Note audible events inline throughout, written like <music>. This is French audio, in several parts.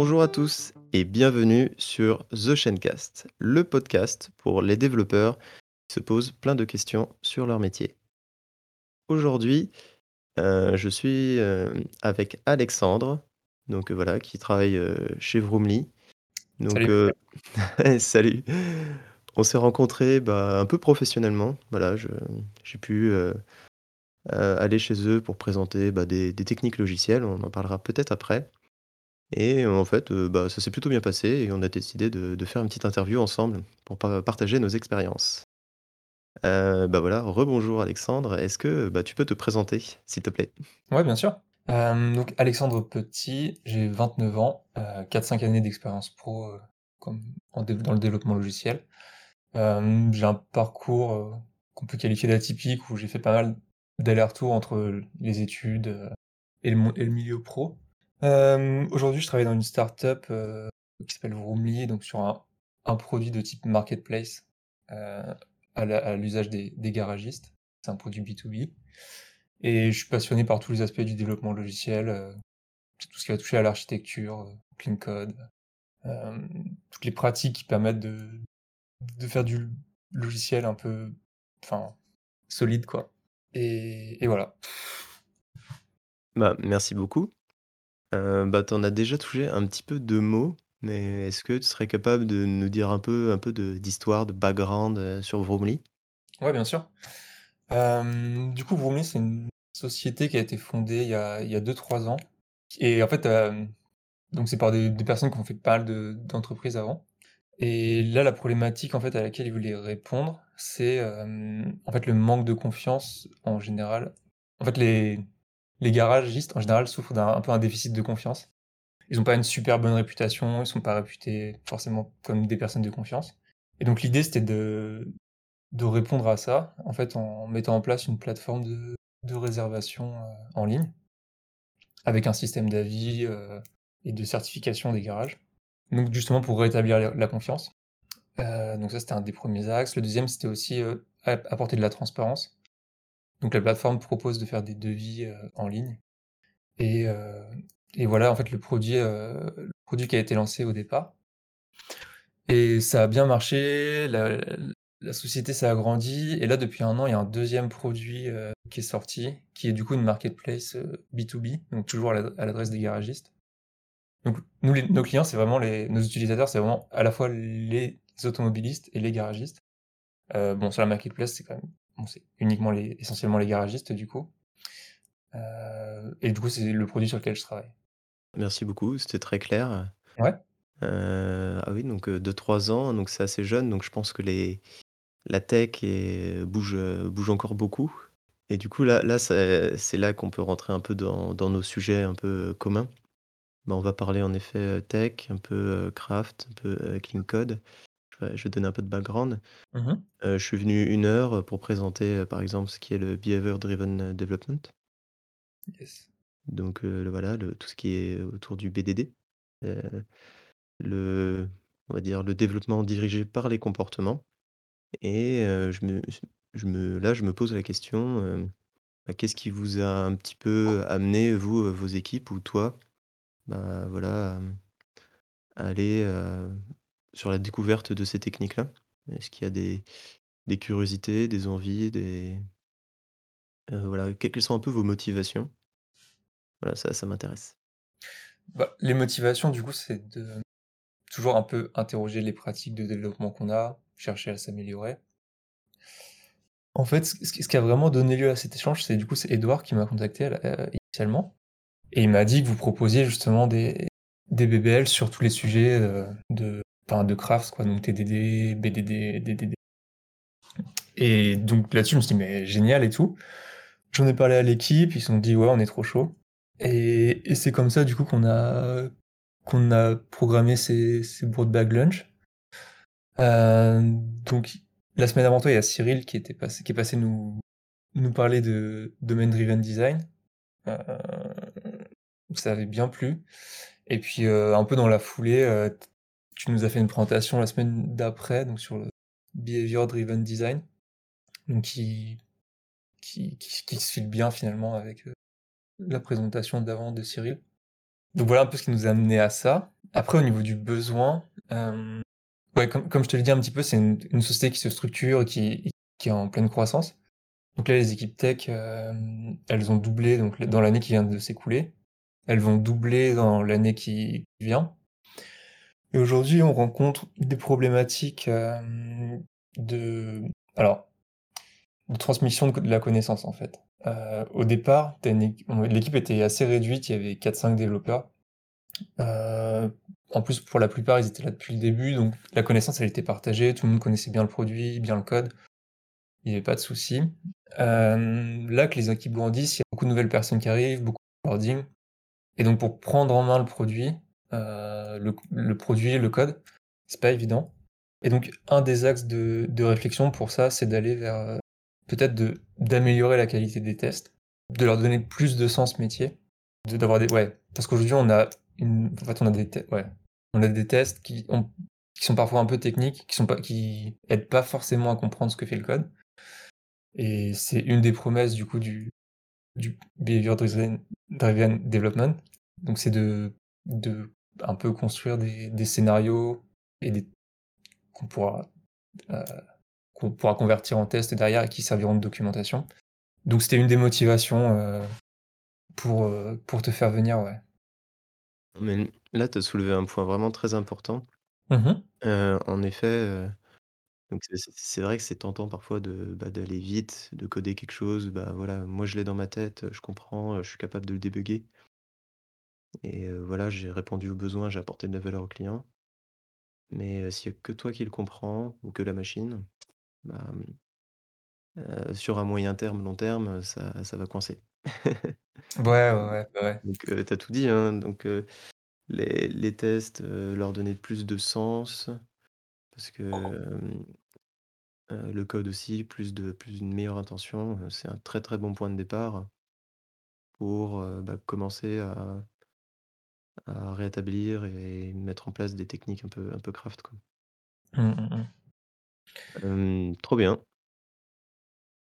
Bonjour à tous et bienvenue sur The Chaincast, le podcast pour les développeurs qui se posent plein de questions sur leur métier. Aujourd'hui, euh, je suis euh, avec Alexandre, donc euh, voilà, qui travaille chez Vroomly. Donc, Salut. <laughs> salut. On s'est rencontrés bah, un peu professionnellement. Voilà, j'ai pu aller chez eux pour présenter bah, des, des techniques logicielles. On en parlera peut-être après. Et en fait, bah, ça s'est plutôt bien passé et on a décidé de faire une petite interview ensemble pour partager nos expériences. Heu, bah, voilà, rebonjour Alexandre. Est-ce que, bah, tu peux te présenter, s'il te plaît? Ouais, bien sûr. donc Alexandre Petit, j'ai 29 ans, 4-5 années d'expérience pro, euh, comme dans le développement logiciel. j'ai un parcours, qu'on peut qualifier d'atypique où j'ai fait pas mal d'allers-retours entre les études, et le milieu pro. Aujourd'hui, je travaille dans une start-up, qui s'appelle Vroomly, donc sur un produit de type marketplace, à l'usage des, garagistes. C'est un produit B2B. Et je suis passionné par tous les aspects du développement logiciel, euh, tout ce qui va toucher à l'architecture, euh, clean code, euh, toutes les pratiques qui permettent de, faire du logiciel un peu enfin, solide. quoi. Et, voilà. Bah, merci beaucoup. Bah, tu en as déjà touché un petit peu de mots, mais est-ce que tu serais capable de nous dire un peu, un peu d'histoire, de, background sur Vroomly? Ouais, bien sûr. du coup, Vroomly, c'est une société qui a été fondée il y a, il y a 2-3 ans. Et en fait, c'est par des, personnes qui ont fait pas mal d'entreprises avant. Et là, la problématique en fait à laquelle ils voulaient répondre, c'est en fait le manque de confiance en général. En fait, les, les garagistes en général souffrent d'un peu un déficit de confiance. Ils n'ont pas une super bonne réputation, ils sont pas réputés forcément comme des personnes de confiance. Et donc l'idée c'était de, répondre à ça, en fait, en mettant en place une plateforme de, de réservation euh, en ligne, avec un système d'avis euh, et de certification des garages. Donc justement pour rétablir la confiance. Euh, donc ça c'était un des premiers axes. Le deuxième c'était aussi apporter de la transparence. Donc la plateforme propose de faire des devis en ligne. Et, et, voilà en fait le produit, le produit qui a été lancé au départ. Et ça a bien marché. La, la société s'est agrandie et là depuis un an, il y a un deuxième produit, euh, qui est sorti, qui est du coup une marketplace, B2B, euh, donc toujours à l'adresse des garagistes. Donc nous nos clients, c'est vraiment les nos utilisateurs, c'est vraiment à la fois les automobilistes et les garagistes. Euh, bon sur la marketplace, c'est quand même bon c'est uniquement les essentiellement les garagistes du coup. et du coup, c'est le produit sur lequel je travaille. Merci beaucoup, c'était très clair. Ouais. ah oui, donc 2-3 ans, donc c'est assez jeune, donc je pense que les la tech bouge, bouge encore beaucoup. Et du coup, là, là c'est là qu'on peut rentrer un peu dans, nos sujets un peu communs. Bah, on va parler en effet tech, un peu craft, un peu clean code. Je vais, donner un peu de background. Mmh je suis venu une heure pour présenter, par exemple, ce qui est le Behavior Driven Development. Yes. Donc voilà, le, tout ce qui est autour du BDD. le, on va dire le développement dirigé par les comportements. Et je me je me là, je me pose la question, bah, qu'est-ce qui vous a un petit peu amené, vous, vos équipes ou toi, bah, voilà, à aller, sur la découverte de ces techniques-là? Est-ce qu'il y a des curiosités, des envies, des voilà, quelles sont un peu vos motivations? Voilà, ça ça m'intéresse. Bah, les motivations, du coup, c'est de toujours un peu interroger les pratiques de développement qu'on a, chercher à s'améliorer. En fait, ce qui a vraiment donné lieu à cet échange, c'est du coup, c'est Edouard qui m'a contacté euh, initialement et il m'a dit que vous proposiez justement des des BBL sur tous les sujets, euh, de enfin de crafts quoi, donc TDD, BDD, DDD et donc là-dessus, je me suis dit: «Mais génial et tout». J'en ai parlé à l'équipe, ils se sont dit: «Ouais, on est trop chaud» et c'est comme ça du coup qu'on a qu'on a programmé ces ces Broadbag Lunch. Euh, donc la semaine avant toi, il y a Cyril qui était passé qui est passé nous nous parler de Domain Driven Design. Euh, ça avait bien plu et puis, euh, un peu dans la foulée, tu nous as fait une présentation la semaine d'après, donc sur le Behavior Driven Design, donc qui qui qui se file bien finalement avec, la présentation d'avant de Cyril. Donc voilà un peu ce qui nous a amené à ça Après au niveau du besoin, hem, ouais, comme comme je te l'ai dit un petit peu, c'est une société qui se structure et qui qui est en pleine croissance. Donc là, les équipes tech, hem, elles ont doublé donc dans l'année qui vient de s'écouler. Elles vont doubler dans l'année qui vient et aujourd'hui, on rencontre des problématiques, hem, de alors, de transmission de la connaissance, en fait. Heu, au départ, l'équipe était assez réduite, il y avait quatre cinq développeurs. Heu, en plus, pour la plupart, ils étaient là depuis le début, donc la connaissance, elle était partagée, tout le monde connaissait bien le produit, bien le code. Il y avait pas de souci. Là que les équipes grandissent, il y a beaucoup de nouvelles personnes qui arrivent, beaucoup de onboarding et donc pour prendre en main le produit, heu, le produit, le code, c'est pas évident. Et donc un des axes de de réflexion pour ça, c'est d'aller vers, heu, peut-être d'améliorer la qualité des tests, de leur donner plus de sens métier, d'avoir des ouais, parce qu'aujourd'hui on a une en fait on a des ouais, on a des tests qui qui sont parfois un peu techniques, qui sont pas qui aident pas forcément à comprendre ce que fait le code. Et c'est une des promesses du coup du behavior driven development. Donc c'est de un peu construire des des scénarios et des qu'on pourra, heu, qu'on pourra convertir en tests derrière et qui serviront de documentation. Donc c'était une des motivations, heu, pour, heu, pour te faire venir, ouais. Mais là, tu as soulevé un point vraiment très important. Mmh mh. Heu, en effet, donc c'est vrai que c'est tentant parfois de, bah, d'aller vite, de coder quelque chose, bah, voilà, moi je l'ai dans ma tête, je comprends, je suis capable de le débugger et heu, voilà, j'ai répondu aux besoins, j'ai apporté de la valeur au client. Mais heu, s'il y a que toi qui le comprends ou que la machine, bah, mmh, sur un moyen terme, long terme, ça ça va coincer. Ouais, ouais, <laughs> ouais, bah, ouais. Donc heu, tu as tout dit, hein, donc heu, les les tests, heu, leur donner plus de sens parce que, hem, heu, le code aussi, plus de plus une meilleure intention, heu, c'est un très, très bon point de départ pour, heu, bah, commencer à à rétablir et mettre en place des techniques un peu un peu craft, quoi. Mmh, mmh mh. Hem, trop bien.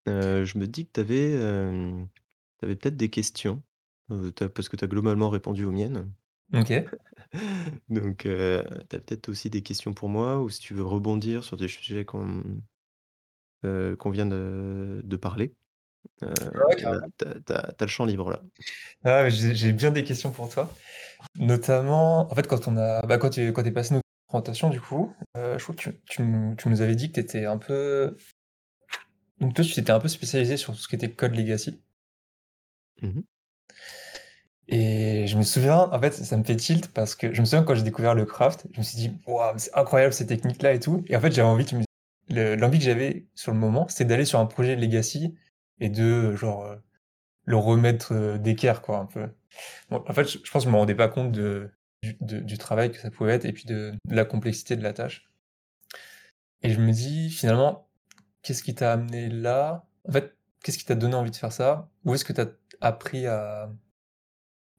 Je me dis que tu avais, peut-être des questions, parce que tu as globalement répondu aux miennes. OK. <laughs> Donc tu as peut-être aussi des questions pour moi ou si tu veux rebondir sur des sujets qu'on qu'on vient de de parler, heu, Ouais, là, carrément. tu as tu as tu as le champ libre, là. Ah j'ai bien des questions pour toi. Notamment, en fait, quand on a bah, quand tu quand es passé notre présentation du coup, heu, je crois que tu tu nous tu nous avais dit que tu étais un peu donc toi, tu t'étais un peu spécialisé sur tout ce qui était code legacy Mmh mh. et je me souviens, en fait, ça me fait tilt parce que je me souviens quand j'ai découvert le craft, je me suis dit: «Waouh, c'est incroyable ces techniques-là et tout» et en fait, j'avais envie de me le l'envie que j'avais sur le moment, c'était d'aller sur un projet legacy et de, genre, heu, le remettre, heu, d'équerre quoi, un peu. Bon, en fait, je pense que je me rendais pas compte de du travail que ça pouvait être et puis de la complexité de la tâche et je me dis finalement, qu'est-ce qui t'a amené là? En fait, qu'est-ce qui t'a donné envie de faire ça? Où est-ce que tu as appris à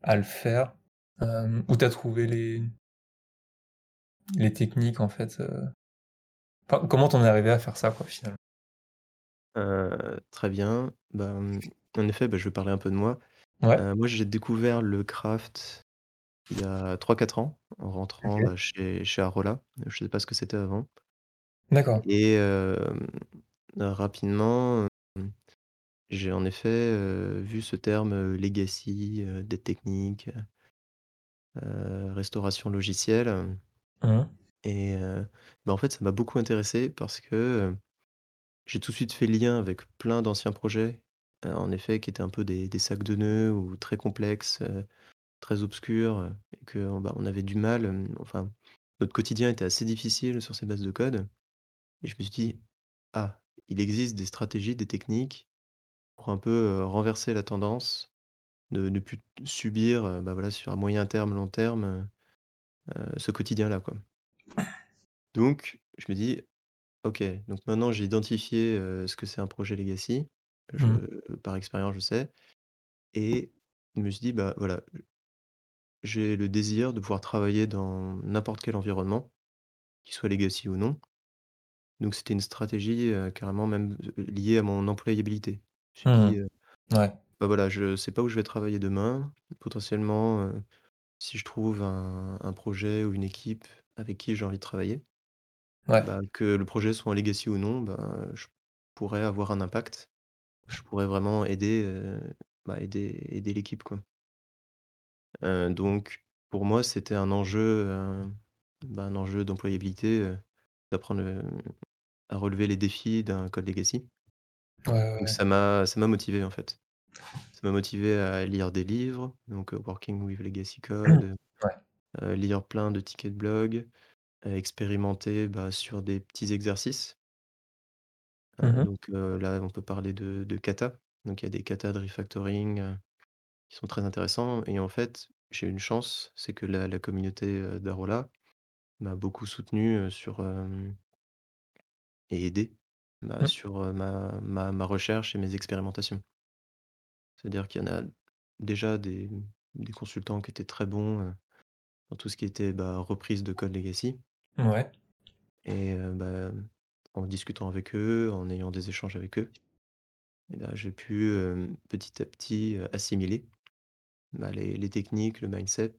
à le faire? Hem, où tu as trouvé les les techniques en fait, heu? Enfin, comment tu en es arrivé à faire ça quoi, finalement? Heu, très bien. Bah, mmh, en effet, bah, je vais parler un peu de moi. Ouais, Heu, moi, j'ai découvert le craft il y a trois quatre ans en rentrant, OK, bah, chez chez Arola. Je sais pas ce que c'était avant d'accord. et hem, rapidement, hem J'ai en effet, heu, vu ce terme, heu, legacy, heu, dette technique, heu, restauration logicielle, hem Mmh et heu, bah, en fait, ça m'a beaucoup intéressé parce que, heu, j'ai tout de suite fait lien avec plein d'anciens projets, heu, en effet, qui étaient un peu des des sacs de nœuds ou très complexes, heu, très obscurs, heu et que, bah, on avait du mal, hem, enfin, notre quotidien était assez difficile sur ces bases de code et je me suis dit: «Ah, il existe des stratégies, des techniques pour un peu, heu, renverser la tendance De ne plus subir, heu, bah, voilà, sur un moyen terme, long terme, heu heu, ce quotidien-là, quoi. Donc je me dis: «OK, donc maintenant j'ai identifié, heu, ce que c'est un projet legacy». Je mh. par expérience, je sais et je me suis dit: «Bah, voilà, j'ai le désir de pouvoir travailler dans n'importe quel environnement, qu'il soit legacy ou non». Donc c'était une stratégie, heu, carrément même, heu, liée à mon employabilité. Je me suis Mmh dit, heu: Ouais. «Bah, voilà, je sais pas où je vais travailler demain, potentiellement, si je trouve un un projet ou une équipe avec qui j'ai envie de travailler, Ouais. bah, que le projet soit en legacy ou non, ben, je pourrais avoir un impact. Je pourrais vraiment aider, bah, aider aider l'équipe, quoi. Donc pour moi, c'était un enjeu, heu, bah, un enjeu d'employabilité, d'apprendre, à relever les défis d'un code legacy. Ouais, ouais, Donc ouais. ça m'a ça m'a motivé, en fait. Ça m'a motivé à lire des livres, donc Working with Legacy Code, Ouais. lire plein de tickets de blog, heu, expérimenter, bah, sur des petits exercices. Heu, Mmh mh. donc heu, là, on peut parler de de kata. Donc il y a des katas de refactoring, heu, qui sont très intéressants et en fait, j'ai eu une chance, c'est que la la communauté, heu, Darola m'a beaucoup soutenu, heu, sur, hem et aidé, bah, Mmh. sur, heu, ma ma ma recherche et mes expérimentations. C'est-à-dire qu'il y en a déjà des, des consultants qui étaient très bons, heu, dans tout ce qui était, bah, reprise de code legacy Mouais. et heu, bah, en discutant avec eux, en ayant des échanges avec eux et bah, j'ai pu, hem, petit à petit, heu, assimiler, bah, les les techniques, le mindset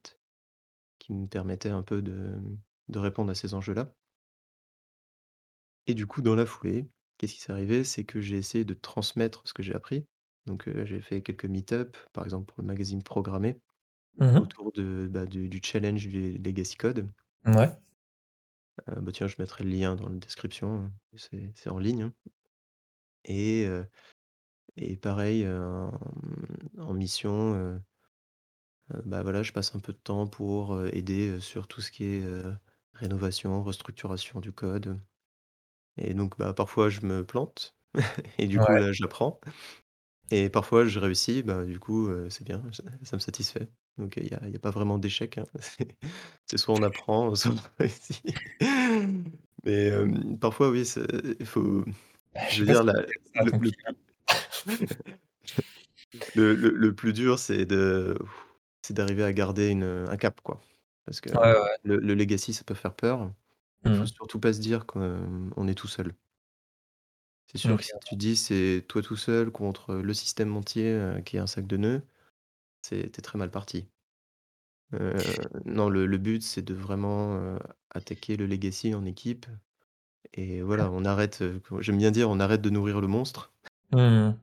qui me permettaient un peu de, de répondre à ces enjeux-là. Et du coup, dans la foulée, qu'est-ce qui s'est arrivé? C'est que j'ai essayé de transmettre ce que j'ai appris. Donc j'ai fait quelques meet-up, par exemple pour le magazine Programmer, Mmh mh. autour de, bah, du du challenge du legacy code. Mouais. Heu, bah, tiens, je mettrai le lien dans la description, hein, c'est c'est en ligne, hein. Et heu et pareil, heu, en, en mission, heu heu, bah, voilà, je passe un peu de temps pour, heu, aider, heu, sur tout ce qui est, heu, rénovation, restructuration du code. Et donc bah, parfois je me plante <laughs> et du coup, Ouais. là, j'apprends et parfois je réussis, bah, du coup, heu, c'est bien, ça ça me satisfait. Donc il y a il y a pas vraiment d'échec, hein. <laughs> C'est c'est soit on apprend, <laughs> soit on réussit. Mais hem, parfois, oui, c'est il faut Bah, je veux dire ça le le plus <laughs> le le le plus dur, c'est de c'est d'arriver à garder une, heu, un cap, quoi. Parce que Ouais, ouais. le le legacy, ça peut faire peur. Il Mmh faut mh. surtout pas se dire que, hem, on est tout seul. C'est sûr OK, que si tu ouais. dis: «C'est toi tout seul contre le système entier, heu, qui est un sac de nœuds», c'est tu es très mal parti. Heu, <laughs> non, le le but, c'est de vraiment, heu, attaquer le legacy en équipe et voilà, on arrête, heu, comment j'aime bien dire: «On arrête de nourrir le monstre» Mmh mh.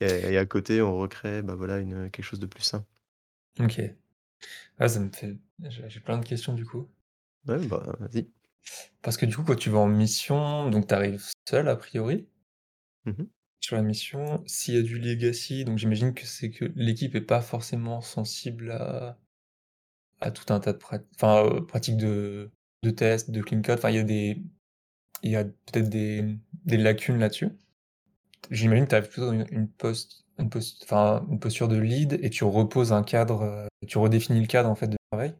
et et à côté, on recrée, bah, voilà, une, heu, quelque chose de plus sain. OK. Ah, ça me fait j'ai j'ai plein de questions, du coup. Ouais, bah, vas-y. Parce que du coup, quand tu vas en mission, donc tu arrives seul a priori? Mmh mh. Sur la mission, s'il y a du legacy, donc j'imagine que c'est que l'équipe est pas forcément sensible à à tout un tas de prat enfin, heu, pratiques de de test, de clean code, enfin, il y a des il y a peut-être des, des lacunes là-dessus. J'imagine que tu arrives plutôt une une post une post enfin, une posture de lead et tu reposes un cadre, heu, tu redéfinis le cadre, en fait, de travail?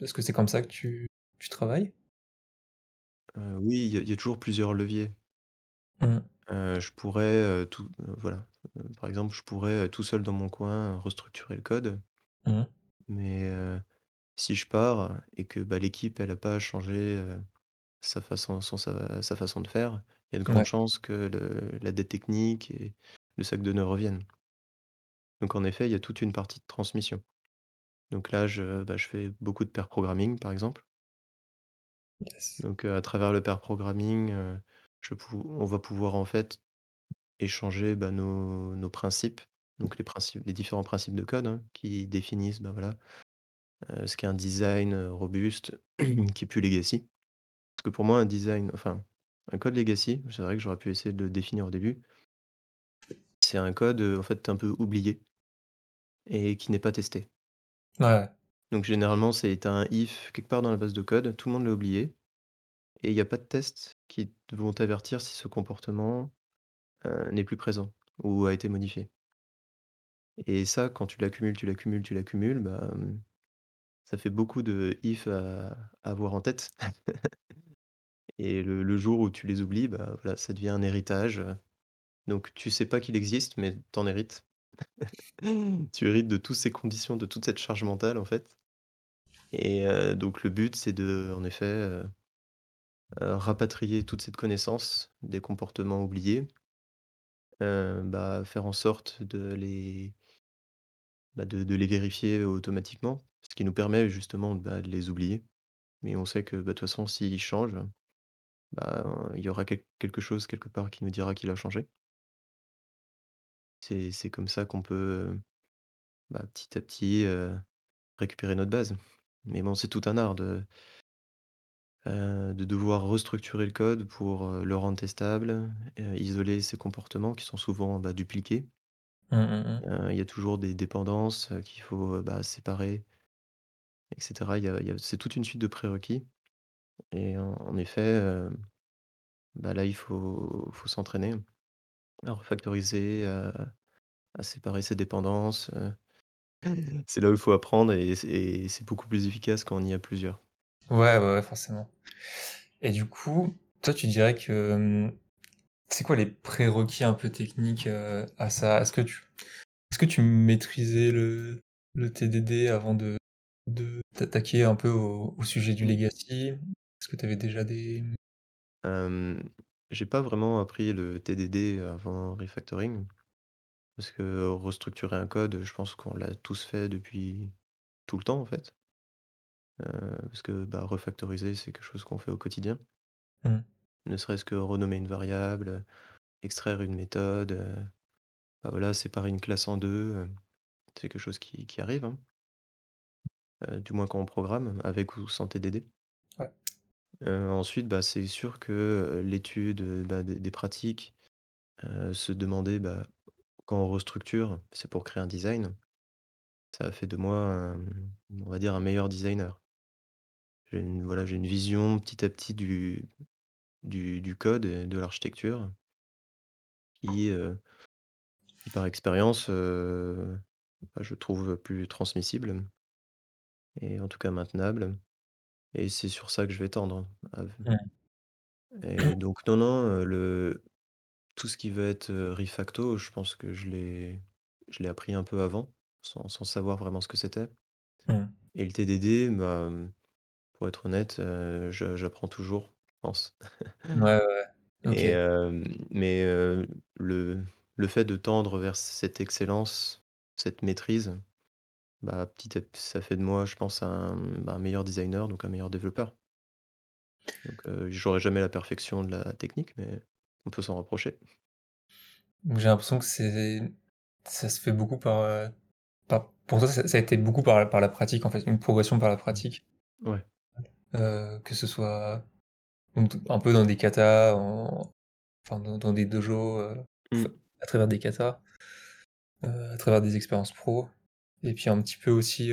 Est-ce que c'est comme ça que tu tu travailles? Heu, oui, il y a il y a toujours plusieurs leviers. Mmh. Heu, je pourrais, heu, tout heu, voilà, heu, par exemple, je pourrais, heu, tout seul dans mon coin, restructurer le code. Mmh mh. Mais heu, si je pars et que, bah, l'équipe, elle a pas changé, heu, sa façon son sa sa façon de faire, il y a de grandes Ouais. chances que le la dette technique et le sac de nœuds reviennent. Donc en effet, il y a toute une partie de transmission. Donc là, je, bah, je fais beaucoup de pair programming, par exemple. Yes. Donc heu, à travers le pair programming, heu, je pou on va pouvoir, en fait, échanger, bah, nos nos principes. Donc les principes les différents principes de code, hein, qui définissent, bah, voilà, ce qu'est un design, robuste <clears throat> qui est plus legacy. Parce que pour moi, un design enfin, un code legacy, c'est vrai que j'aurais pu essayer de le définir au début c'est un code, en fait, un peu oublié et qui n'est pas testé. Ouais. Donc généralement, c'est un if quelque part dans la base de code, tout le monde l'a oublié et il y a pas de tests qui vont t'avertir si ce comportement, n'est plus présent ou a été modifié. Et ça, quand tu l'accumules, tu l'accumules, tu l'accumules, bah, mmh, ça fait beaucoup de if à avoir en tête <laughs> et le jour où tu les oublies, bah, voilà, ça devient un héritage, donc tu sais pas qu'il existe, mais tu en hérites. <laughs> Tu hérites de tous ces conditions, de toute cette charge mentale, en fait et donc le but, c'est de, en effet, heu, rapatrier toute cette connaissance des comportements oubliés heu, bah, faire en sorte de les bah, de les vérifier automatiquement. Ce qui nous permet justement, bah, de les oublier. Mais on sait que, de toute façon s'ils changent, bah, il y aura quel quelque chose quelque part qui nous dira qu'il a changé. C'est comme ça qu'on peut, petit à petit, heu, récupérer notre base. Mais bon, c'est tout un art de heu, de devoir restructurer le code pour, heu, le rendre testable, heu, isoler ses comportements qui sont souvent, bah, dupliqués. Mmh mh, mmh. Heu, il y a toujours des dépendances, heu, qu'il faut, heu, bah, séparer et cetera. Il y a il y a c'est toute une suite de prérequis et en en effet, heu, bah, là, il faut faut s'entraîner à refactoriser, à à séparer ses dépendances, heu, c'est là où il faut apprendre et c'est et c'est beaucoup plus efficace quand on y a plusieurs. Ouais, ouais, forcément. Et du coup, toi, tu dirais que, hem, c'est quoi les prérequis un peu techniques, heu, à ça? Est-ce que tu est-ce que tu maîtrisais le le TDD avant de de t'attaquer un peu au au sujet du legacy? Est-ce que tu avais déjà des Hem, j'ai pas vraiment appris le TDD avant refactoring parce que restructurer un code, je pense qu'on l'a tous fait depuis tout le temps, en fait. Heu, parce que, bah, refactoriser, c'est quelque chose qu'on fait au quotidien. mmh, Ne serait-ce que renommer une variable, extraire une méthode, heu, bah, voilà, séparer une classe en 2, heu, c'est quelque chose qui qui arrive, hein, du moins quand on programme, avec ou sans TDD. ouais, ensuite, bah, c'est sûr que, l'étude, bah, des des pratiques, se demander, bah, quand on restructure, c'est pour créer un design. Ça a fait de moi un, on va dire, un meilleur designer. J'ai une voilà, j'ai une vision petit à petit du du du code et de l'architecture qui, qui par expérience, heu, bah, je trouve plus transmissible et en tout cas maintenable et c'est sur ça que je vais tendre, et donc non, non, heu, le tout ce qui va être, refacto, je pense que je l'ai je l'ai appris un peu avant, sans sans savoir vraiment ce que c'était et le TDD, bah, pour être honnête, heu, je j'apprends toujours, je pense Ouais, <laughs> ouais. OK. hem, mais heu, le le fait de tendre vers cette excellence, cette maîtrise, bah, petit à p ça fait de moi, je pense, un, bah, un meilleur designer, donc un meilleur développeur. Donc heu, j'aurai jamais la perfection de la technique, mais on peut s'en rapprocher. Donc j'ai l'impression que c'est ça se fait beaucoup par, heu, par pour toi, ça ça a été beaucoup par la par la pratique, en fait, une progression par la Mmh. pratique, Ouais. Heu, que ce soit un peu dans des katas, en enfin dans dans des dojos, heu, f Mmh. à travers des katas, heu, à travers des expériences pro et puis un petit peu aussi,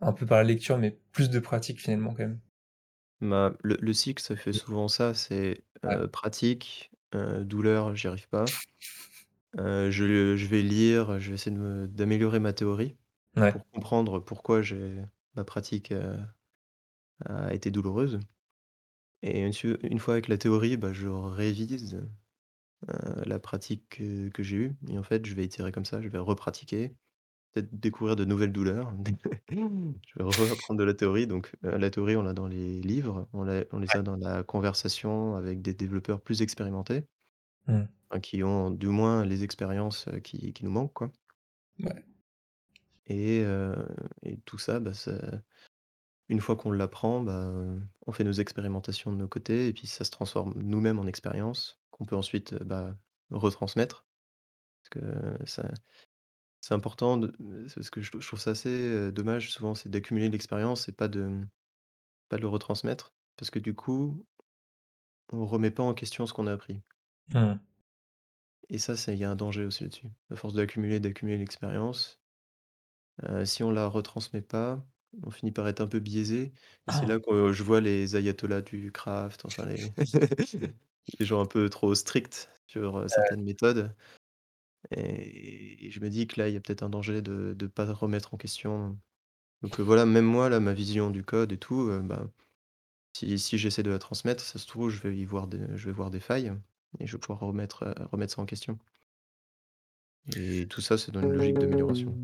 un peu par la lecture, mais plus de pratique finalement quand même. Bah, le le cycle, ça fait souvent ça, c'est, Ouais, pratique, douleur, j'y arrive pas. Je je vais lire, je vais essayer d'améliorer ma théorie ouais, pour comprendre pourquoi j'ai ma pratique, a été douloureuse. Et une fois avec la théorie, bah, je révise, heu, la pratique que que j'ai eue. Et en fait, je vais itérer comme ça, je vais repratiquer, peut-être découvrir de nouvelles douleurs. <laughs> Je vais reapprendre de la théorie. Donc heu, la théorie, on l'a dans les livres, on l'a on les a dans la conversation avec des développeurs plus expérimentés, mmh, qui ont du moins les expériences, qui qui nous manquent quoi. Ouais, et heu et tout ça, bah, ça une fois qu'on l'apprend, bah, on fait nos expérimentations de nos côtés et puis ça se transforme nous-mêmes en expérience qu'on peut ensuite, heu, bah, retransmettre. Parce que ça c'est important de parce que je je trouve ça assez, heu, dommage souvent, c'est d'accumuler l'expérience et pas de pas de le retransmettre. Parce que du coup, on remet pas en question ce qu'on a appris mmh, et ça, il y a un danger aussi là-dessus. À force d'accumuler, d'accumuler l'expérience, heu, si on la retransmet pas, on finit par être un peu biaisé et c'est là que je vois les ayatollahs du craft, enfin les <laughs> les gens un peu trop stricts sur, certaines méthodes et et je me dis que là, il y a peut-être un danger de de pas remettre en question. Donc voilà, même moi là, ma vision du code et tout, bah, si si j'essaie de la transmettre, ça se trouve, je vais y voir des je vais voir des failles et je vais pouvoir remettre, remettre ça en question. Et tout ça, c'est dans une logique d'amélioration.